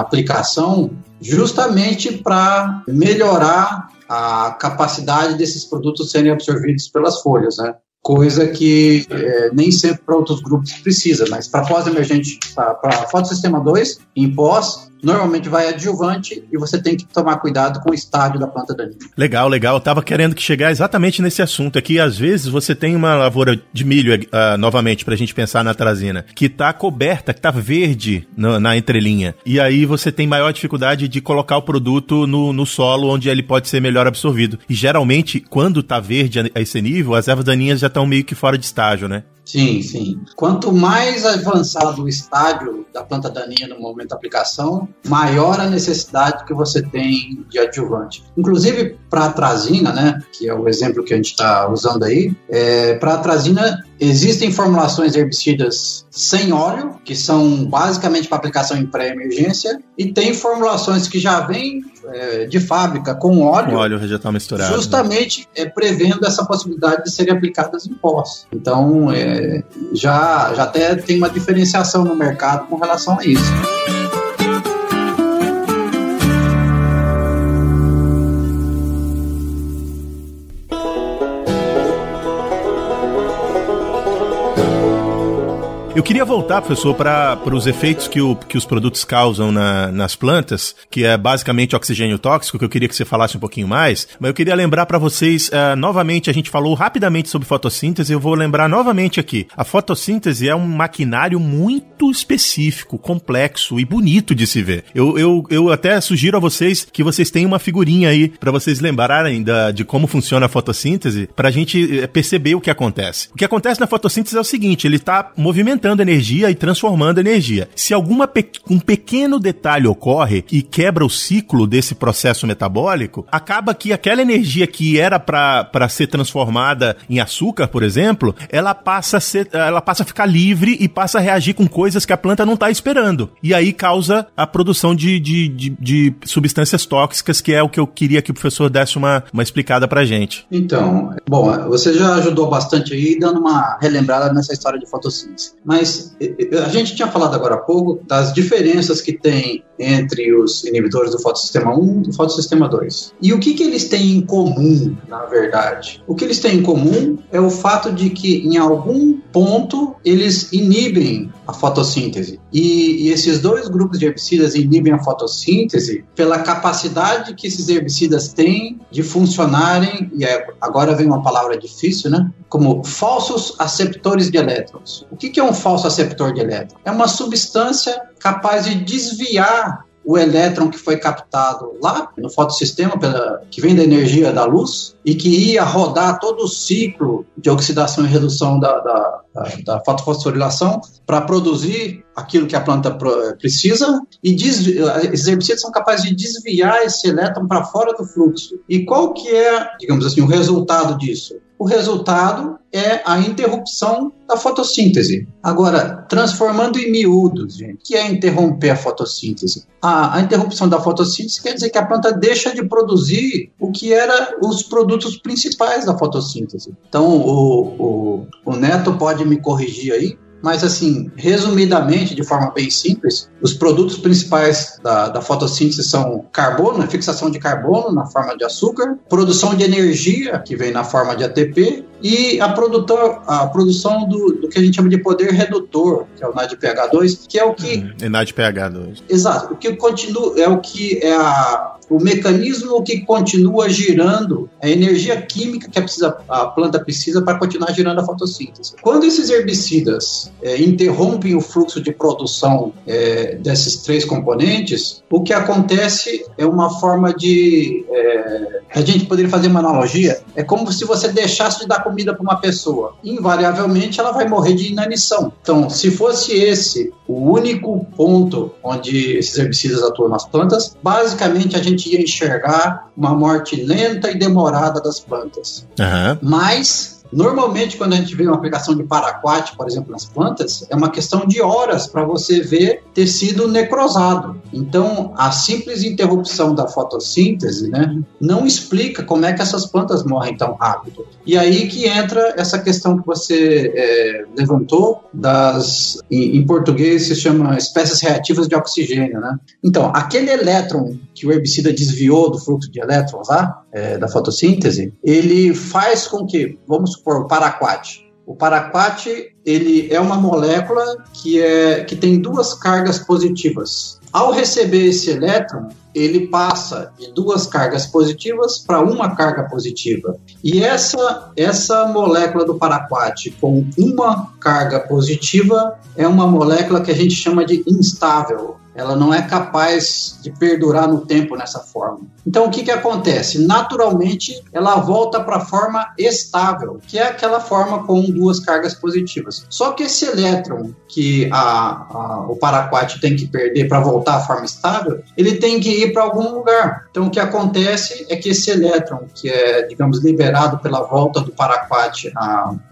aplicação justamente para melhorar a capacidade desses produtos serem absorvidos pelas folhas, né? Coisa que é, nem sempre para outros grupos precisa, mas para pós-emergente, para fotossistema 2, em pós, normalmente vai adjuvante e você tem que tomar cuidado com o estádio da planta daninha. Legal, legal. Eu tava querendo que chegar exatamente nesse assunto aqui. Às vezes você tem uma lavoura de milho, uh, novamente, pra gente pensar na trazina, que tá coberta, que tá verde no, na entrelinha. E aí você tem maior dificuldade de colocar o produto no, no solo onde ele pode ser melhor absorvido. E geralmente, quando tá verde a esse nível, as ervas daninhas já estão meio que fora de estágio, né? Sim, sim. Quanto mais avançado o estágio da planta daninha no momento da aplicação, maior a necessidade que você tem de adjuvante. Inclusive, para a atrazina, né, que é o exemplo que a gente está usando aí, é, para a atrazina existem formulações herbicidas sem óleo, que são basicamente para aplicação em pré-emergência, e tem formulações que já vêm é, de fábrica com óleo, com óleo vegetal misturado, justamente né? é, prevendo essa possibilidade de serem aplicadas em pós. Então, é, já, já até tem uma diferenciação no mercado com relação a isso. Eu queria voltar, professor, para os efeitos que, o, que os produtos causam na, nas plantas, que é basicamente oxigênio tóxico, que eu queria que você falasse um pouquinho mais. Mas eu queria lembrar para vocês, uh, novamente, a gente falou rapidamente sobre fotossíntese, eu vou lembrar novamente aqui. A fotossíntese é um maquinário muito específico, complexo e bonito de se ver. Eu, eu, eu até sugiro a vocês que vocês tenham uma figurinha aí para vocês lembrarem da, de como funciona a fotossíntese, para a gente eh, perceber o que acontece. O que acontece na fotossíntese é o seguinte: ele está movimentando movimentando energia e transformando energia. Se alguma pe um pequeno detalhe ocorre e quebra o ciclo desse processo metabólico, acaba que aquela energia que era para ser transformada em açúcar, por exemplo, ela passa a ser, ela passa a ficar livre e passa a reagir com coisas que a planta não está esperando. E aí causa a produção de, de, de, de, substâncias tóxicas, que é o que eu queria que o professor desse uma, uma explicada pra gente. Então, bom, você já ajudou bastante aí, dando uma relembrada nessa história de fotossíntese. Mas a gente tinha falado agora há pouco das diferenças que tem entre os inibidores do fotossistema 1 e do fotossistema 2. E o que, que eles têm em comum, na verdade? O que eles têm em comum é o fato de que, em algum ponto, eles inibem a fotossíntese. E, e esses dois grupos de herbicidas inibem a fotossíntese pela capacidade que esses herbicidas têm de funcionarem, e é, agora vem uma palavra difícil, né? Como falsos aceptores de elétrons. O que, que é um falso aceptor de elétrons? É uma substância capaz de desviar o elétron que foi captado lá no fotossistema, pela, que vem da energia da luz, e que ia rodar todo o ciclo de oxidação e redução da, da, da, da fotofosforilação para produzir aquilo que a planta precisa, e esses herbicidas são capazes de desviar esse elétron para fora do fluxo. E qual que é, digamos assim, o resultado disso? O resultado é a interrupção da fotossíntese. Agora, transformando em miúdos, gente, que é interromper a fotossíntese? A, a, interrupção da fotossíntese quer dizer que a planta deixa de produzir o que era os produtos principais da fotossíntese. Então, o, o, o Neto pode me corrigir aí, mas, assim, resumidamente, de forma bem simples, os produtos principais da, da fotossíntese são carbono, fixação de carbono na forma de açúcar, produção de energia, que vem na forma de ATP, e a, produtor, a produção do, do que a gente chama de poder redutor, que é o NADPH2, que é o que. Hum, NADPH2. Exato. O que continua é o que é a, o mecanismo que continua girando a energia química que a, precisa, a planta precisa para continuar girando a fotossíntese. Quando esses herbicidas é, interrompem o fluxo de produção é, desses três componentes, o que acontece é uma forma de. É, a gente poderia fazer uma analogia: é como se você deixasse de dar comida para uma pessoa. Invariavelmente ela vai morrer de inanição. Então, se fosse esse o único ponto onde esses herbicidas atuam nas plantas, basicamente a gente ia enxergar uma morte lenta e demorada das plantas. Uhum. Mas Normalmente, quando a gente vê uma aplicação de paraquat, por exemplo, nas plantas, é uma questão de horas para você ver tecido necrosado. Então, a simples interrupção da fotossíntese né, não explica como é que essas plantas morrem tão rápido. E aí que entra essa questão que você é, levantou, das, em, em, português se chama espécies reativas de oxigênio. Né? Então, aquele elétron que o herbicida desviou do fluxo de elétrons lá, é, da fotossíntese, ele faz com que, vamos supor, o paraquat. O paraquat ele é uma molécula que, é, que tem duas cargas positivas. Ao receber esse elétron, ele passa de duas cargas positivas para uma carga positiva. E essa, essa molécula do paraquat com uma carga positiva é uma molécula que a gente chama de instável ela não é capaz de perdurar no tempo nessa forma. Então, o que, que acontece? Naturalmente, ela volta para a forma estável, que é aquela forma com duas cargas positivas. Só que esse elétron que a, a, o paraquat tem que perder para voltar à forma estável, ele tem que ir para algum lugar. Então, o que acontece é que esse elétron, que é, digamos, liberado pela volta do paraquat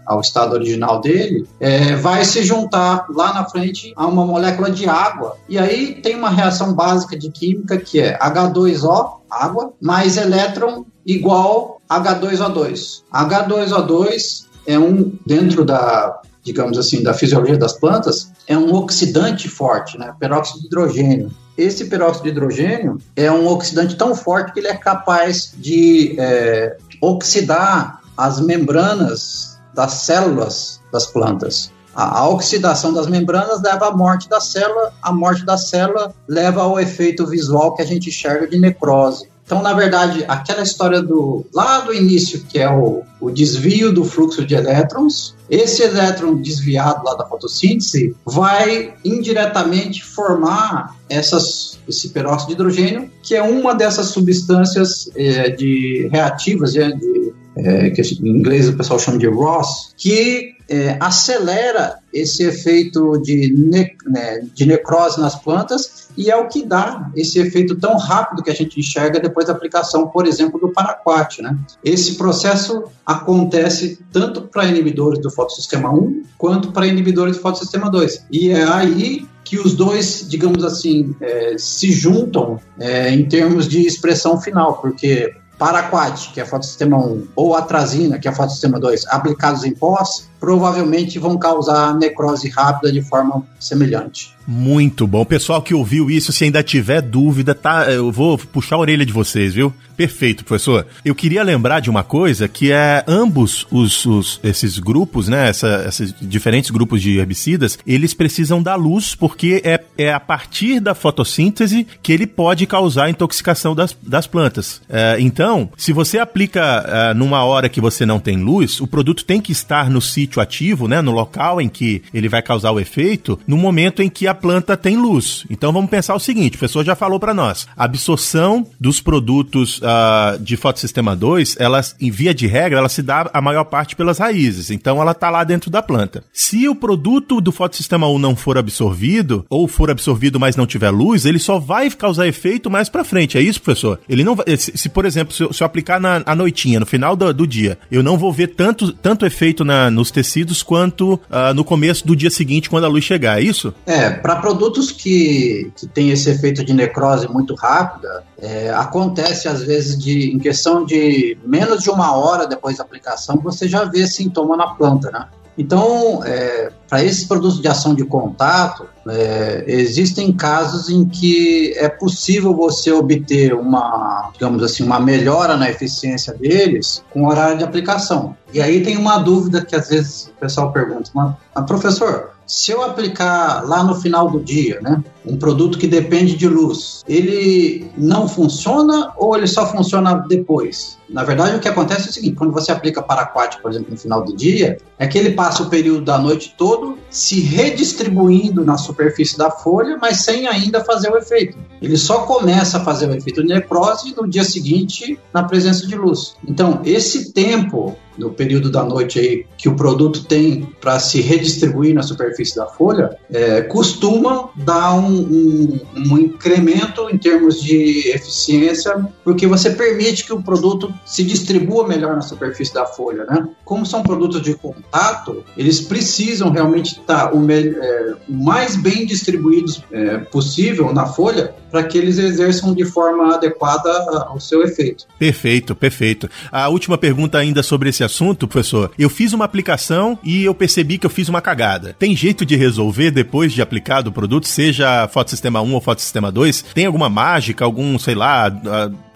ao estado original dele, é, vai se juntar lá na frente a uma molécula de água. E aí tem uma reação básica de química que é H2O, água, mais elétron igual H2O2. H2O2 é um, dentro da, digamos assim, da fisiologia das plantas, é um oxidante forte, né? Peróxido de hidrogênio. Esse peróxido de hidrogênio é um oxidante tão forte que ele é capaz de é, oxidar as membranas das células das plantas. A, oxidação das membranas leva à morte da célula, a morte da célula leva ao efeito visual que a gente enxerga de necrose. Então, na verdade, aquela história do lá do início, que é o, o desvio do fluxo de elétrons, esse elétron desviado lá da fotossíntese vai indiretamente formar essas, esse peróxido de hidrogênio, que é uma dessas substâncias é, de reativas, de, de é, que em inglês o pessoal chama de ROS, que é, acelera esse efeito de, ne né, de necrose nas plantas e é o que dá esse efeito tão rápido que a gente enxerga depois da aplicação, por exemplo, do paraquat. Né? Esse processo acontece tanto para inibidores do fotossistema 1 quanto para inibidores do fotossistema 2. E é aí que os dois, digamos assim, é, se juntam é, em termos de expressão final, porque paraquat, que é fotossistema 1, ou atrazina, que é fotossistema 2, aplicados em pós, provavelmente vão causar necrose rápida de forma semelhante. Muito bom. Pessoal que ouviu isso, se ainda tiver dúvida, tá, eu vou puxar a orelha de vocês, viu? Perfeito, professor. Eu queria lembrar de uma coisa que é ambos os, os esses grupos, né, essa, esses diferentes grupos de herbicidas, eles precisam da luz porque é, é a partir da fotossíntese que ele pode causar intoxicação das, das plantas. É, então, se você aplica é, numa hora que você não tem luz, o produto tem que estar no sítio ativo, né, no local em que ele vai causar o efeito, no momento em que a planta tem luz. Então vamos pensar o seguinte: o professor já falou para nós. A absorção dos produtos uh, de fotossistema 2, elas, em via de regra, ela se dá a maior parte pelas raízes. Então ela está lá dentro da planta. Se o produto do fotossistema 1 não for absorvido, ou for absorvido, mas não tiver luz, ele só vai causar efeito mais para frente. É isso, professor? Ele não vai, se, se por exemplo, se eu, se eu, aplicar na à noitinha, no final do, do, dia, eu não vou ver tanto, tanto efeito na, nos tecidos quanto uh, no começo do dia seguinte, quando a luz chegar. É isso? É, para produtos que, que têm esse efeito de necrose muito rápida, é, acontece às vezes de, em questão de menos de uma hora depois da aplicação, você já vê sintoma na planta, né? Então, é, para esses produtos de ação de contato, é, existem casos em que é possível você obter uma, digamos assim, uma melhora na eficiência deles com horário de aplicação. E aí tem uma dúvida que às vezes o pessoal pergunta, mas, mas professor, se eu aplicar lá no final do dia, né, um produto que depende de luz, ele não funciona ou ele só funciona depois? Na verdade, o que acontece é o seguinte: quando você aplica paraquat, por exemplo, no final do dia, é que ele passa o período da noite todo se redistribuindo na superfície da folha, mas sem ainda fazer o efeito. Ele só começa a fazer o efeito necrose no dia seguinte, na presença de luz. Então, esse tempo no período da noite aí que o produto tem para se redistribuir na superfície da folha, é, costuma dar um, um, um, incremento em termos de eficiência, porque você permite que o produto se distribua melhor na superfície da folha, né? Como são produtos de contato, eles precisam realmente estar o, é, o mais bem distribuídos é, possível na folha para que eles exerçam de forma adequada o seu efeito. Perfeito, perfeito. A última pergunta ainda sobre esse assunto, professor. Eu fiz uma aplicação e eu percebi que eu fiz uma cagada. Tem jeito de resolver depois de aplicado o produto, seja fotossistema 1 ou fotossistema 2? Tem alguma mágica, algum, sei lá,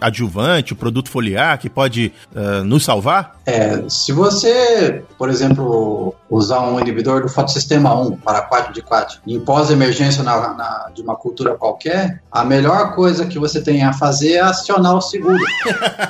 adjuvante, o produto foliar que pode uh, nos salvar? É, se você, por exemplo, usar um inibidor do fotossistema 1 para 4 de 4 em pós-emergência de uma cultura qualquer, a melhor coisa que você tem a fazer é acionar o seguro.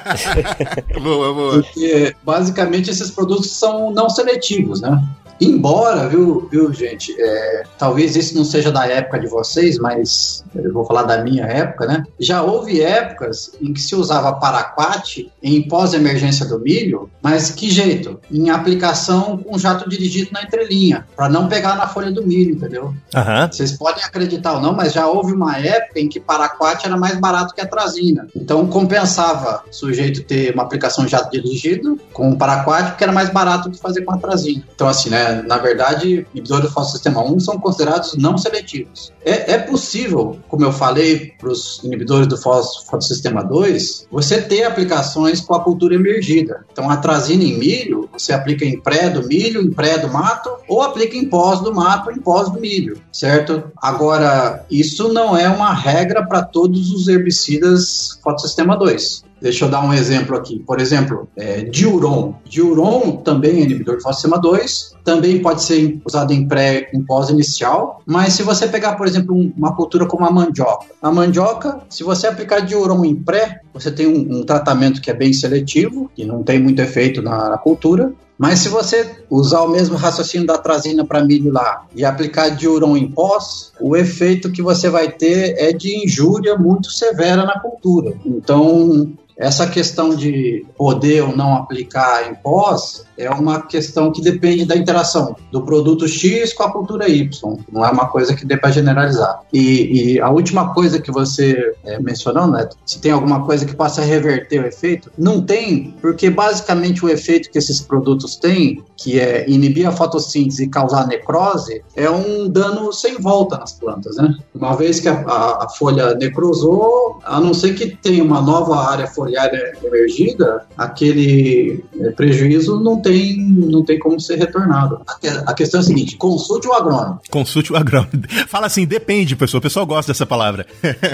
boa, boa. Porque basicamente esses produtos são não seletivos, né? Embora, viu, viu gente, é, talvez isso não seja da época de vocês, mas eu vou falar da minha época, né? Já houve épocas em que se usava paraquat em pós-emergência do milho, mas que jeito? Em aplicação com jato dirigido na entrelinha, para não pegar na folha do milho, entendeu? Uhum. Vocês podem acreditar ou não, mas já houve uma época em que paraquat era mais barato que a trazina. Então compensava o sujeito ter uma aplicação de jato dirigido com paraquat, porque era mais barato que fazer com a trazina. Então, assim, né? Na verdade, inibidores do fotossistema 1 são considerados não seletivos. É, é possível, como eu falei para os inibidores do fotossistema 2, você ter aplicações com a cultura emergida. Então, a trazina em milho, você aplica em pré do milho, em pré do mato, ou aplica em pós do mato, em pós do milho, certo? Agora, isso não é uma regra para todos os herbicidas fotossistema 2. Deixa eu dar um exemplo aqui. Por exemplo, é, diuron. Diuron também é inibidor de fotossistema 2, também pode ser usado em pré em pós-inicial, mas se você pegar, por exemplo, uma cultura como a mandioca, a mandioca, se você aplicar diuron em pré, você tem um, um tratamento que é bem seletivo, que não tem muito efeito na, na cultura, mas se você usar o mesmo raciocínio da trazina para milho lá e aplicar diuron em pós, o efeito que você vai ter é de injúria muito severa na cultura. Então, essa questão de poder ou não aplicar em pós é uma questão que depende da interação do produto X com a cultura Y. Não é uma coisa que dê para generalizar. E, e, a última coisa que você é, mencionou, Neto, se tem alguma coisa que possa reverter o efeito, não tem, porque basicamente o efeito que esses produtos têm, que é inibir a fotossíntese e causar necrose, é um dano sem volta nas plantas, né? Uma vez que a, a, a folha necrosou, a não ser que tenha uma nova área foliária emergida, aquele é, prejuízo não tem, não tem como ser retornado. A, a questão é a seguinte: consulte o agrônomo. Consulte o agrônomo. Fala assim, depende, pessoal. O pessoal gosta dessa palavra.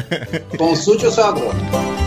consulte o seu agrônomo.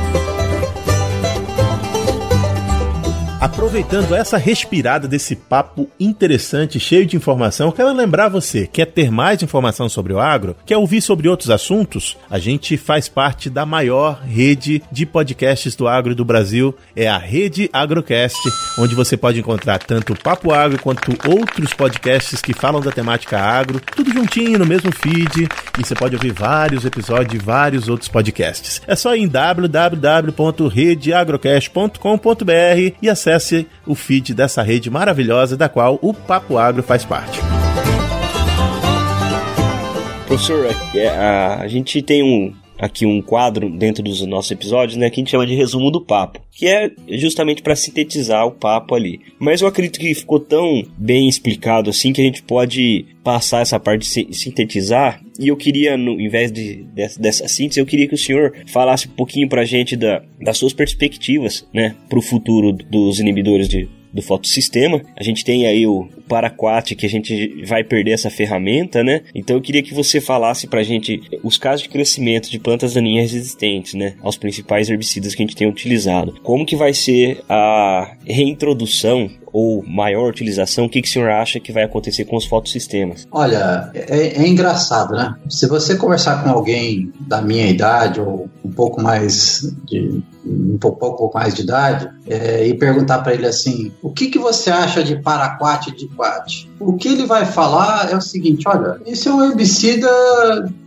Aproveitando essa respirada desse papo interessante, cheio de informação, quero lembrar você, quer ter mais informação sobre o agro? Quer ouvir sobre outros assuntos? A gente faz parte da maior rede de podcasts do agro do Brasil, é a Rede Agrocast, onde você pode encontrar tanto o Papo Agro quanto outros podcasts que falam da temática agro, tudo juntinho no mesmo feed, e você pode ouvir vários episódios de vários outros podcasts. É só ir em www.redeagrocast.com.br e acesse acesse o feed dessa rede maravilhosa da qual o Papo Agro faz parte. Professor, é, a, a gente tem um, aqui um quadro dentro dos nossos episódios, né, que a gente chama de resumo do papo, que é justamente para sintetizar o papo ali. Mas eu acredito que ficou tão bem explicado assim que a gente pode passar essa parte de sintetizar. E eu queria, no, vez de, dessa, dessa síntese, eu queria que o senhor falasse um pouquinho para a gente da, das suas perspectivas, né, para o futuro dos inibidores de do fotossistema. A gente tem aí o Paraquat, que a gente vai perder essa ferramenta, né? Então eu queria que você falasse pra gente os casos de crescimento de plantas daninhas resistentes, né? Aos principais herbicidas que a gente tem utilizado. Como que vai ser a reintrodução ou maior utilização, o que, que o senhor acha que vai acontecer com os fotossistemas? Olha, é, é, engraçado, né? Se você conversar com alguém da minha idade ou um pouco mais de um pouco mais de idade é, e perguntar para ele assim, o que, que você acha de paraquat de O que ele vai falar é o seguinte, olha, esse é um herbicida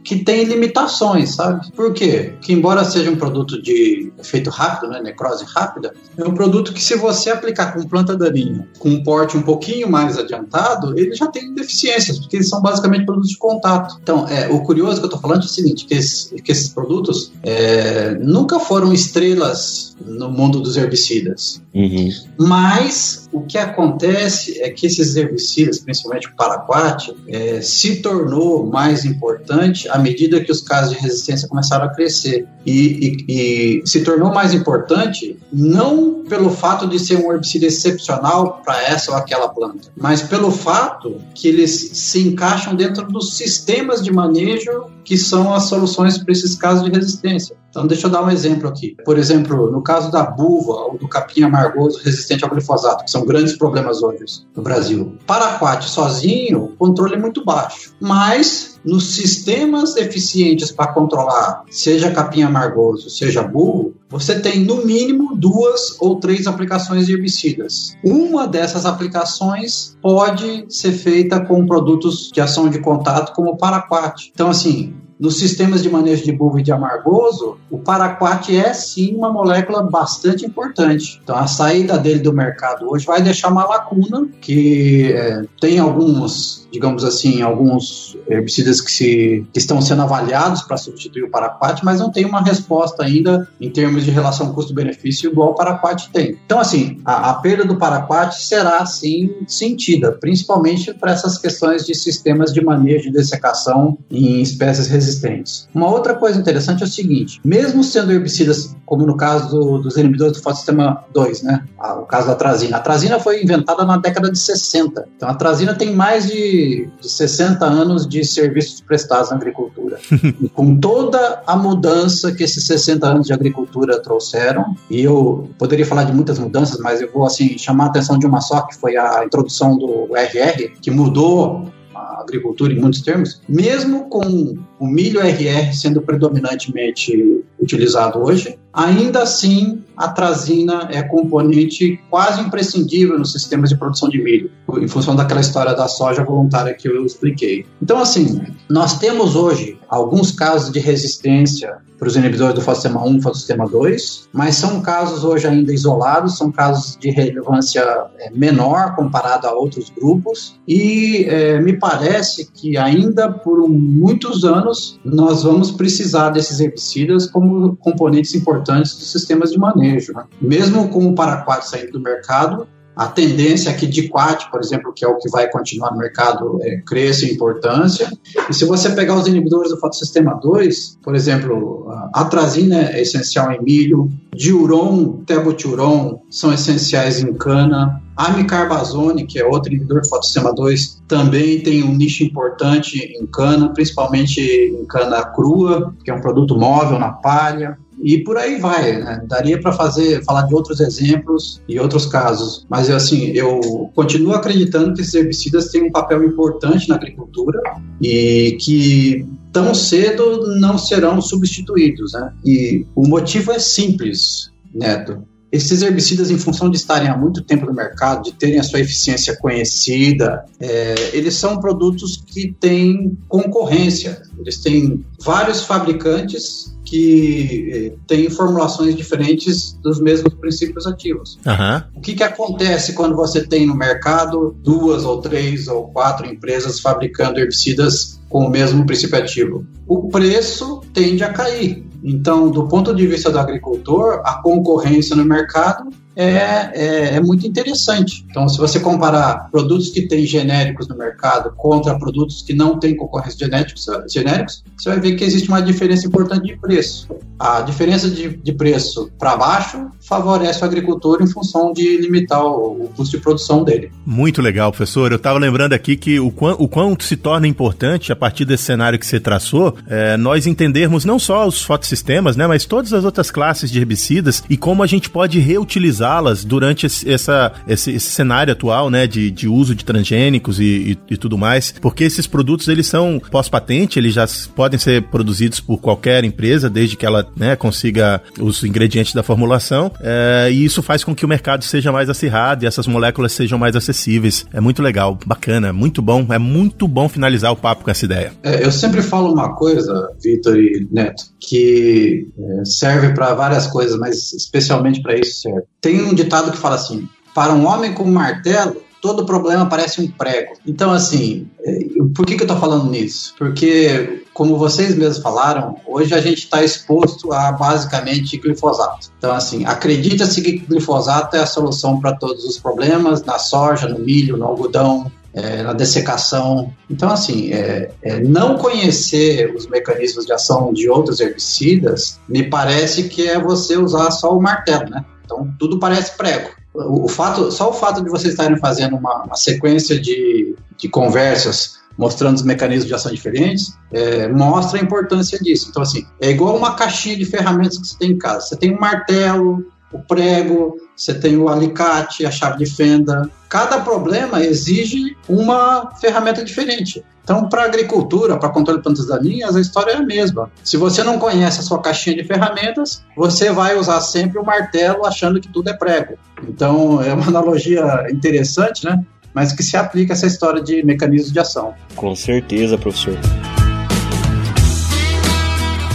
que tem limitações, sabe? Por quê? Que embora seja um produto de efeito rápido, né, necrose rápida, é um produto que se você aplicar com planta daninha, com um porte um pouquinho mais adiantado, ele já tem deficiências, porque eles são basicamente produtos de contato. Então, é, o curioso que eu estou falando é o seguinte, que, esse, que esses produtos é, nunca foram estrelas no mundo dos herbicidas. Uhum. Mas o que acontece é que esses herbicidas, principalmente o paraquat, é, se tornou mais importante à medida que os casos de resistência começaram a crescer. E, e, e se tornou mais importante não pelo fato de ser um herbicida excepcional para essa ou aquela planta, mas pelo fato que eles se encaixam dentro dos sistemas de manejo que são as soluções para esses casos de resistência. Então, deixa eu dar um exemplo aqui. Por exemplo, no caso da buva ou do capim amargoso resistente ao glifosato, que são grandes problemas hoje no Brasil. Paraquat sozinho, controle é muito baixo. Mas nos sistemas eficientes para controlar, seja capim amargoso, seja burro, você tem no mínimo duas ou três aplicações de herbicidas. Uma dessas aplicações pode ser feita com produtos de ação de contato, como o paraquat. Então, assim, nos sistemas de manejo de bulbo e de amargoso, o paraquat é sim uma molécula bastante importante. Então, a saída dele do mercado hoje vai deixar uma lacuna que é, tem alguns digamos assim, alguns herbicidas que, se, que estão sendo avaliados para substituir o paraquat, mas não tem uma resposta ainda em termos de relação custo-benefício igual o paraquat tem. Então, assim, a, a perda do paraquat será, sim, sentida, principalmente para essas questões de sistemas de manejo de dessecação em espécies resistentes. Uma outra coisa interessante é o seguinte, mesmo sendo herbicidas, como no caso do, dos inibidores do fotossistema 2, né, o caso da trazina, a trazina foi inventada na década de 60, então a trazina tem mais de de, de 60 anos de serviços prestados na agricultura. e com toda a mudança que esses 60 anos de agricultura trouxeram, e eu poderia falar de muitas mudanças, mas eu vou assim chamar a atenção de uma só, que foi a introdução do RR, que mudou a agricultura em muitos termos, mesmo com o milho RR sendo predominantemente utilizado hoje, ainda assim a trazina é componente quase imprescindível nos sistemas de produção de milho, em função daquela história da soja voluntária que eu expliquei. Então, assim, nós temos hoje alguns casos de resistência para os inibidores do fotossistema 1 e fotossistema 2, mas são casos hoje ainda isolados, são casos de relevância é, menor comparado a outros grupos, e é, me parece que ainda por muitos anos nós vamos precisar desses herbicidas como componentes importantes dos sistemas de manejo. Né? Mesmo com o paraquat saindo do mercado, a tendência é que diquat, por exemplo, que é o que vai continuar no mercado, é, cresça em importância. E se você pegar os inibidores do fotossistema 2, por exemplo, a atrazina é essencial em milho, diuron, teboturon são essenciais em cana, amicarbazone, que é outro inibidor do fotossistema 2, também tem um nicho importante em cana, principalmente em cana crua, que é um produto móvel na palha e por aí vai. Né? Daria para fazer, falar de outros exemplos e outros casos, mas assim, eu continuo acreditando que esses herbicidas têm um papel importante na agricultura e que tão cedo não serão substituídos, né? E o motivo é simples, Neto. Esses herbicidas, em função de estarem há muito tempo no mercado, de terem a sua eficiência conhecida, é, eles são produtos que têm concorrência. Eles têm vários fabricantes que eh, têm formulações diferentes dos mesmos princípios ativos. Uhum. O que, que acontece quando você tem no mercado duas ou três ou quatro empresas fabricando herbicidas com o mesmo princípio ativo? O preço tende a cair. Então, do ponto de vista do agricultor, a concorrência no mercado é, é, é, muito interessante. Então, se você comparar produtos que têm genéricos no mercado contra produtos que não têm concorrência genéricos, genéricos você vai ver que existe uma diferença importante de preço. A diferença de, de preço para baixo favorece o agricultor em função de limitar o, o, custo de produção dele. Muito legal, professor. Eu estava lembrando aqui que o, quão, o quanto se torna importante, a partir desse cenário que você traçou, é, nós entendermos não só os fotossistemas, né, mas todas as outras classes de herbicidas e como a gente pode reutilizar usá-las durante esse, essa, esse, esse, cenário atual, né, de, de uso de transgênicos e, e, e tudo mais, porque esses produtos eles são pós-patente, eles já podem ser produzidos por qualquer empresa, desde que ela né, consiga os ingredientes da formulação, é, e isso faz com que o mercado seja mais acirrado e essas moléculas sejam mais acessíveis. É muito legal, bacana, muito bom, é muito bom finalizar o papo com essa ideia. É, eu sempre falo uma coisa, Vitor e Neto, que é, serve para várias coisas, mas especialmente para isso serve. Tem um ditado que fala assim: para um homem com martelo, todo problema parece um prego. Então, assim, é, por que, que eu estou falando nisso? Porque, como vocês mesmos falaram, hoje a gente está exposto a basicamente glifosato. Então, assim, acredita-se que glifosato é a solução para todos os problemas, na soja, no milho, no algodão, é, na dessecação. Então, assim, é, é, não conhecer os mecanismos de ação de outros herbicidas me parece que é você usar só o martelo, né? Então, tudo parece prego. O, o fato, só o fato de vocês estarem fazendo uma, uma sequência de, de conversas mostrando os mecanismos de ação diferentes, é, mostra a importância disso. Então, assim, é igual uma caixinha de ferramentas que você tem em casa. Você tem um martelo, o prego, você tem o alicate, a chave de fenda. Cada problema exige uma ferramenta diferente. Então, para agricultura, para controle de plantas daninhas, a história é a mesma. Se você não conhece a sua caixinha de ferramentas, você vai usar sempre o martelo achando que tudo é prego. Então, é uma analogia interessante, né? Mas que se aplica a essa história de mecanismos de ação. Com certeza, professor.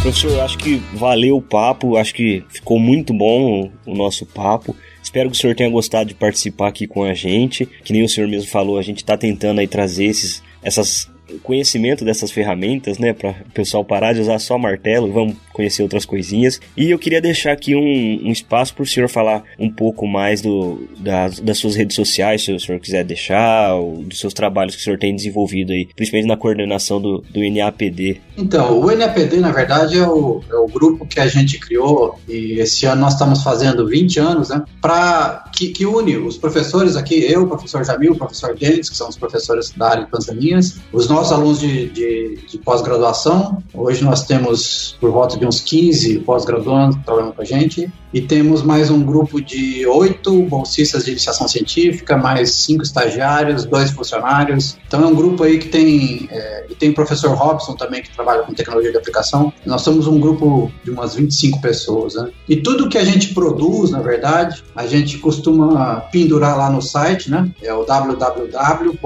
Professor, acho que valeu o papo, acho que ficou muito bom o nosso papo. Espero que o senhor tenha gostado de participar aqui com a gente. Que nem o senhor mesmo falou, a gente está tentando aí trazer esses, essas conhecimento dessas ferramentas, né? Para o pessoal parar de usar só martelo, vamos conhecer outras coisinhas. E eu queria deixar aqui um, um espaço para o senhor falar um pouco mais do, das, das suas redes sociais, se o senhor quiser deixar, dos seus trabalhos que o senhor tem desenvolvido aí, principalmente na coordenação do, do NAPD. Então, o NAPD, na verdade, é o, é o grupo que a gente criou e esse ano nós estamos fazendo 20 anos, né? Para que, que, une os professores aqui, eu, o professor Jamil, o professor Denis, que são os professores da área de Pantaninhas, os nossos alunos de, de, de pós-graduação. Hoje nós temos por volta de uns 15 pós-graduandos trabalhando com a gente, e temos mais um grupo de oito bolsistas de iniciação científica, mais cinco estagiários, dois funcionários. Então é um grupo aí que tem, é, tem o professor Robson também, que trabalha com tecnologia de aplicação. Nós somos um grupo de umas 25 pessoas, né? E tudo que a gente produz, na verdade, a gente costuma pendurar lá no site, né? É o www.napd.uen.br.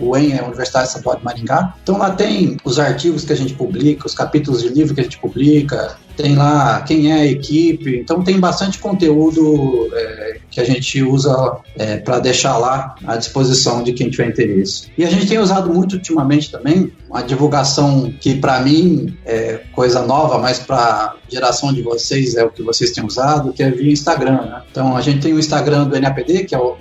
O UEM é a Universidade Estadual de Maringá. Então lá tem os artigos que a gente publica, os capítulos de livro que a gente publica, tem lá quem é a equipe, então tem bastante conteúdo é, que a gente usa é, para deixar lá à disposição de quem tiver interesse. E a gente tem usado muito ultimamente também uma divulgação que para mim é coisa nova, mas para geração de vocês é o que vocês têm usado, que é via Instagram. Né? Então a gente tem o Instagram do NAPD, que é o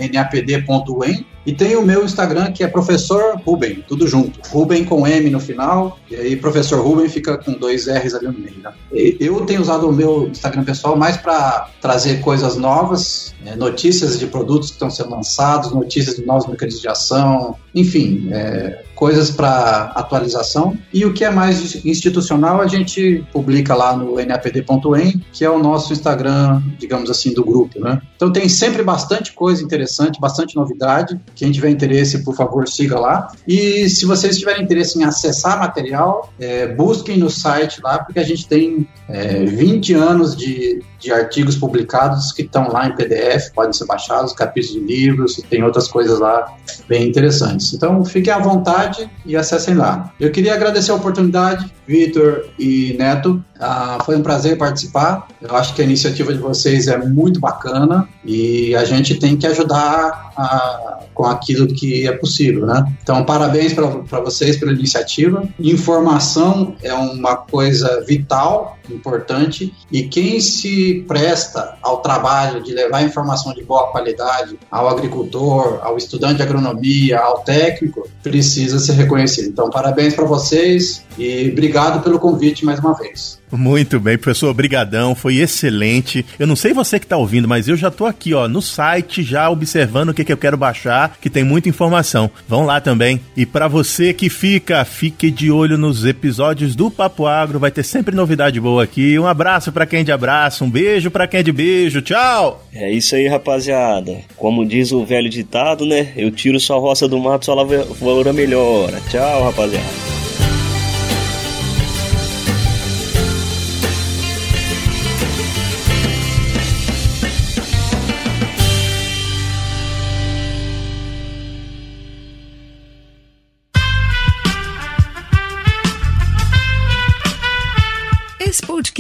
e tem o meu Instagram, que é professor Ruben, tudo junto. Ruben com M no final, e aí professor Ruben fica com dois R's ali no meio. Né? Eu tenho usado o meu Instagram pessoal mais para trazer coisas novas, é, notícias de produtos que estão sendo lançados, notícias de novos mecanismos de ação, enfim, é, coisas para atualização. E o que é mais institucional, a gente publica lá no napd.em, que é o nosso Instagram, digamos assim, do grupo. Né? Então tem sempre bastante coisa interessante, bastante novidade. Quem tiver interesse, por favor, siga lá. E se vocês tiverem interesse em acessar material, é, busquem no site lá, porque a gente tem é, 20 anos de, de artigos publicados que estão lá em PDF, podem ser baixados, capítulos de livros, tem outras coisas lá bem interessantes. Então fiquem à vontade e acessem lá. Eu queria agradecer a oportunidade, Vitor e Neto. Ah, foi um prazer participar. Eu acho que a iniciativa de vocês é muito bacana e a gente tem que ajudar a, com aquilo que é possível, né? Então, parabéns para vocês pela iniciativa. Informação é uma coisa vital, importante, e quem se presta ao trabalho de levar informação de boa qualidade ao agricultor, ao estudante de agronomia, ao técnico, precisa ser reconhecido. Então, parabéns para vocês e obrigado pelo convite mais uma vez. Muito bem, professor, obrigadão, foi excelente. Eu não sei você que está ouvindo, mas eu já estou aqui, ó, no site já observando o que, que eu quero baixar, que tem muita informação. Vão lá também. E para você que fica, fique de olho nos episódios do Papo Agro, vai ter sempre novidade boa aqui. Um abraço para quem é de abraço, um beijo para quem é de beijo. Tchau. É isso aí, rapaziada. Como diz o velho ditado, né? Eu tiro sua roça do mato, sua lavoura melhora. Tchau, rapaziada.